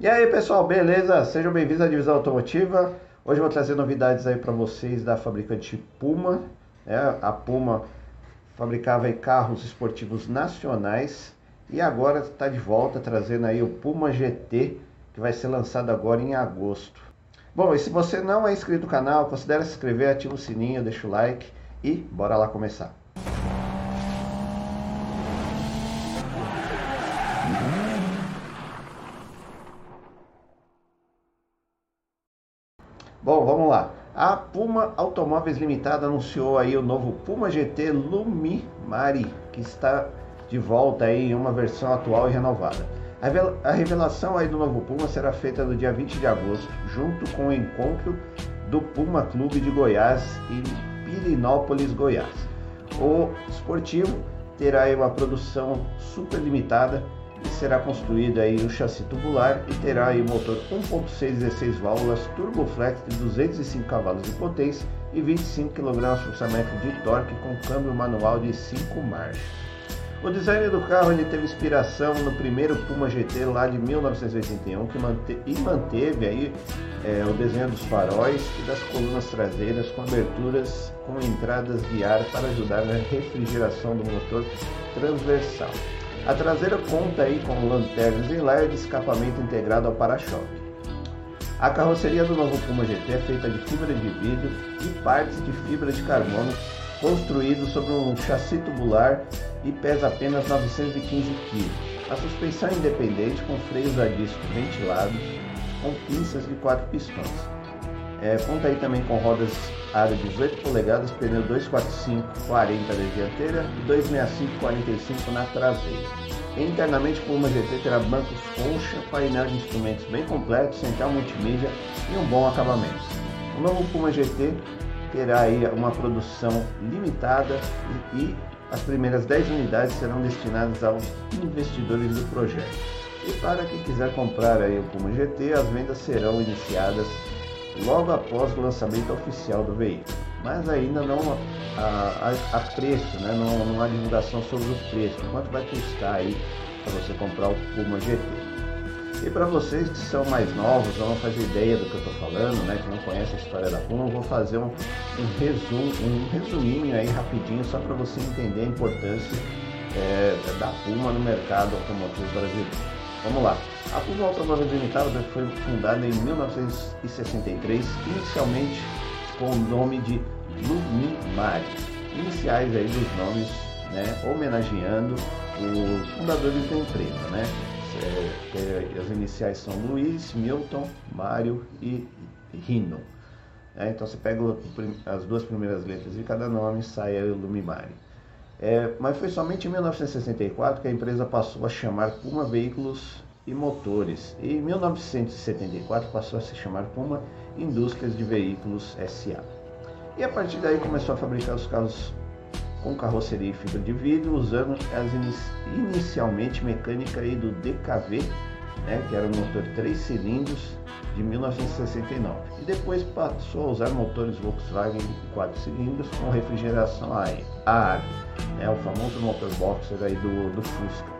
E aí pessoal, beleza? Sejam bem-vindos à divisão automotiva. Hoje eu vou trazer novidades aí para vocês da fabricante Puma. É, a Puma fabricava carros esportivos nacionais e agora está de volta trazendo aí o Puma GT que vai ser lançado agora em agosto. Bom, e se você não é inscrito no canal, considere se inscrever, ativa o sininho, deixa o like e bora lá começar. Bom, vamos lá. A Puma Automóveis Limitada anunciou aí o novo Puma GT Lumimari, que está de volta aí em uma versão atual e renovada. A revelação aí do novo Puma será feita no dia 20 de agosto, junto com o encontro do Puma Clube de Goiás em Pirinópolis, Goiás. O esportivo terá aí uma produção super limitada e será construído aí um chassi tubular e terá aí motor 1.6 16 válvulas turboflex de 205 cavalos de potência e 25 kgfm de torque com câmbio manual de 5 marchas. O design do carro ele teve inspiração no primeiro Puma GT lá de 1981 que mante e manteve aí é, o desenho dos faróis e das colunas traseiras com aberturas com entradas de ar para ajudar na refrigeração do motor transversal. A traseira conta aí com lanternas em LED e escapamento integrado ao para-choque. A carroceria do novo Puma GT é feita de fibra de vidro e partes de fibra de carbono, construído sobre um chassi tubular e pesa apenas 915 kg. A suspensão é independente com freios a disco ventilados com pinças de quatro pistões. É, conta aí também com rodas aro 18 polegadas, pneu 245 40 na dianteira e 265 45 na traseira. Internamente, o Puma GT terá bancos concha, painel de instrumentos bem completo, central multimídia e um bom acabamento. O novo Puma GT terá aí uma produção limitada e as primeiras 10 unidades serão destinadas aos investidores do projeto. E para quem quiser comprar aí o Puma GT, as vendas serão iniciadas logo após o lançamento oficial do veículo, mas ainda não a preço, né? não, não há divulgação sobre os preços, quanto vai custar aí para você comprar o Puma GT. E para vocês que são mais novos, não fazem ideia do que eu estou falando, né, que não conhecem a história da Puma, vou fazer um, um, resumo, um resuminho aí rapidinho só para você entender a importância é, da Puma no mercado automotivo brasileiro. Vamos lá. A Puma Automóveis Limitada foi fundada em 1963, inicialmente com o nome de Lumimar, iniciais aí dos nomes, né, homenageando os fundadores da empresa, né? É, é, as iniciais são Luiz, Milton, Mário e Rino. É, então você pega as duas primeiras letras de cada nome e sai o Lumimari. É, mas foi somente em 1964 que a empresa passou a chamar Puma Veículos e Motores. E em 1974 passou a se chamar Puma Indústrias de Veículos SA. E a partir daí começou a fabricar os carros com carroceria e fibra de vidro, usando as inicialmente mecânica aí do DKV, né, que era um motor 3 cilindros de 1969. E depois passou a usar motores Volkswagen de 4 cilindros com refrigeração a ar, né, o famoso motor boxer aí do, do Fusca,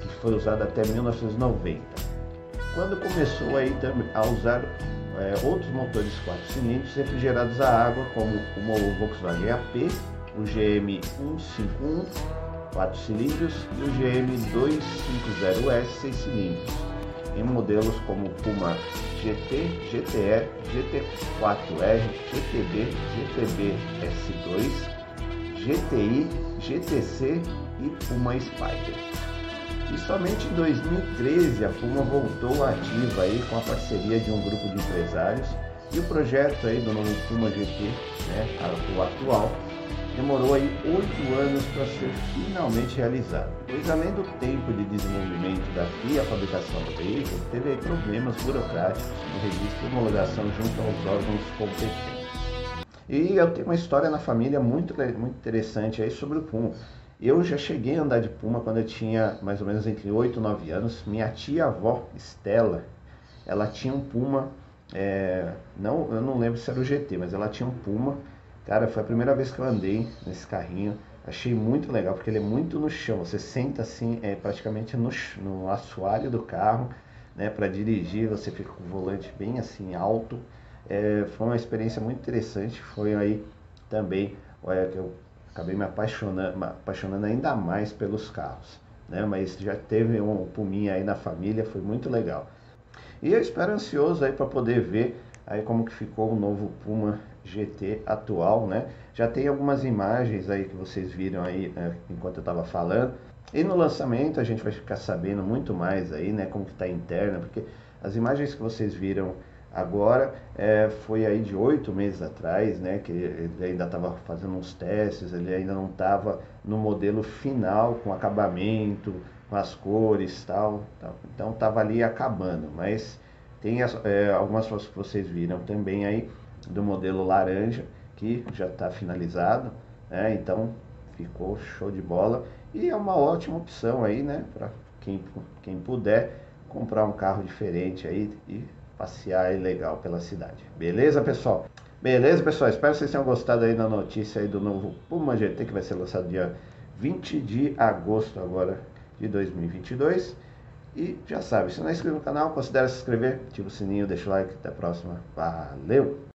que foi usado até 1990. Quando começou aí a usar é, outros motores 4 cilindros refrigerados a água, como o Volkswagen AP, o GM 151 4 cilindros e o GM 250S 6 cilindros, em modelos como Puma GT, GTR, GT4R, GTB, GTB S2, GTI, GTC e Puma Spider. E somente em 2013 a Puma voltou ativa aí com a parceria de um grupo de empresários e o projeto aí do novo Puma GT, né, o atual, demorou aí oito anos para ser finalmente realizado, pois além do tempo de desenvolvimento da e a fabricação do veículo, teve problemas burocráticos no registro de homologação junto aos órgãos competentes. E eu tenho uma história na família muito, muito interessante aí sobre o Puma. Eu já cheguei a andar de Puma quando eu tinha mais ou menos entre 8 e 9 anos. Minha tia-avó, Estela, ela tinha um Puma, é, não, eu não lembro se era o GT, mas ela tinha um Puma Cara, foi a primeira vez que eu andei nesse carrinho. Achei muito legal, porque ele é muito no chão. Você senta assim, é praticamente no, no assoalho do carro. né, para dirigir, você fica com o volante bem assim alto. É, foi uma experiência muito interessante, foi aí também olha, que eu acabei me apaixonando, me apaixonando ainda mais pelos carros. Né? Mas já teve um Puminha aí na família, foi muito legal. E eu espero ansioso aí para poder ver aí como que ficou o novo Puma GT atual, né? Já tem algumas imagens aí que vocês viram aí né, enquanto eu estava falando. E no lançamento a gente vai ficar sabendo muito mais aí, né? Como que está interna, porque as imagens que vocês viram agora é, foi aí de oito meses atrás, né? Que ele ainda estava fazendo uns testes, ele ainda não estava no modelo final com acabamento, com as cores tal, tal. Então estava ali acabando, mas tem as, é, algumas fotos que vocês viram também aí do modelo laranja, que já está finalizado, né? Então ficou show de bola e é uma ótima opção aí, né? Para quem, quem puder comprar um carro diferente aí e passear aí legal pela cidade. Beleza, pessoal? Beleza, pessoal? Espero que vocês tenham gostado aí da notícia aí do novo Puma GT que vai ser lançado dia 20 de agosto agora de 2022. E já sabe, se não é inscrito no canal, considere se inscrever, ativa o sininho, deixa o like. Até a próxima. Valeu!